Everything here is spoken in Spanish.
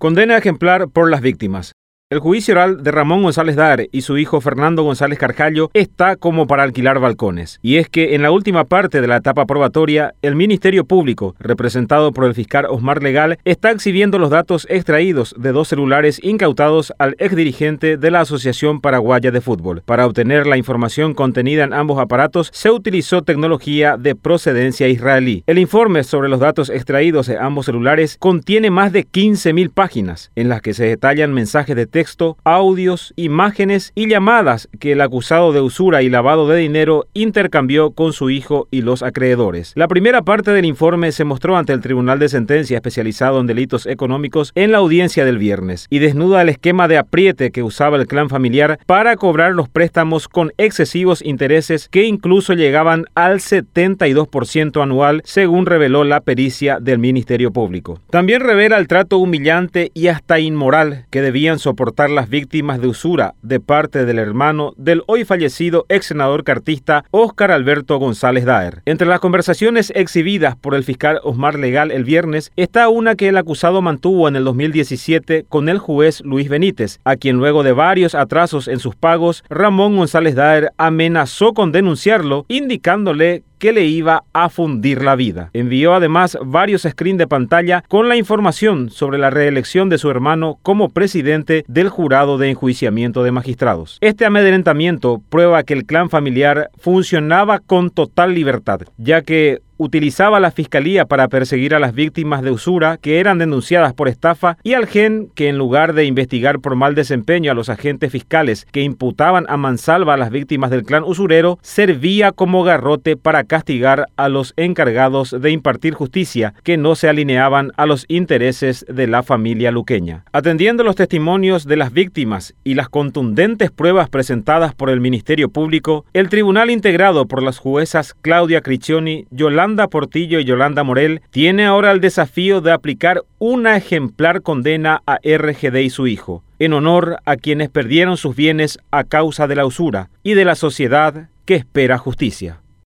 Condena ejemplar por las víctimas. El juicio oral de Ramón González Dar y su hijo Fernando González Carjallo está como para alquilar balcones. Y es que en la última parte de la etapa probatoria, el Ministerio Público, representado por el fiscal Osmar Legal, está exhibiendo los datos extraídos de dos celulares incautados al exdirigente de la Asociación Paraguaya de Fútbol. Para obtener la información contenida en ambos aparatos, se utilizó tecnología de procedencia israelí. El informe sobre los datos extraídos de ambos celulares contiene más de 15.000 páginas, en las que se detallan mensajes de texto texto, audios, imágenes y llamadas que el acusado de usura y lavado de dinero intercambió con su hijo y los acreedores. La primera parte del informe se mostró ante el Tribunal de Sentencia especializado en delitos económicos en la audiencia del viernes y desnuda el esquema de apriete que usaba el clan familiar para cobrar los préstamos con excesivos intereses que incluso llegaban al 72% anual, según reveló la pericia del Ministerio Público. También revela el trato humillante y hasta inmoral que debían soportar las víctimas de usura de parte del hermano del hoy fallecido ex senador cartista Óscar Alberto González Daer. Entre las conversaciones exhibidas por el fiscal Osmar Legal el viernes está una que el acusado mantuvo en el 2017 con el juez Luis Benítez, a quien luego de varios atrasos en sus pagos, Ramón González Daer amenazó con denunciarlo, indicándole que le iba a fundir la vida. Envió además varios screens de pantalla con la información sobre la reelección de su hermano como presidente del jurado de enjuiciamiento de magistrados. Este amedrentamiento prueba que el clan familiar funcionaba con total libertad, ya que utilizaba la fiscalía para perseguir a las víctimas de usura que eran denunciadas por estafa y al GEN que en lugar de investigar por mal desempeño a los agentes fiscales que imputaban a mansalva a las víctimas del clan usurero, servía como garrote para castigar a los encargados de impartir justicia que no se alineaban a los intereses de la familia luqueña. Atendiendo los testimonios de las víctimas y las contundentes pruebas presentadas por el Ministerio Público, el tribunal integrado por las juezas Claudia Criccioni, Yolanda Yolanda Portillo y Yolanda Morel tiene ahora el desafío de aplicar una ejemplar condena a RGD y su hijo, en honor a quienes perdieron sus bienes a causa de la usura y de la sociedad que espera justicia.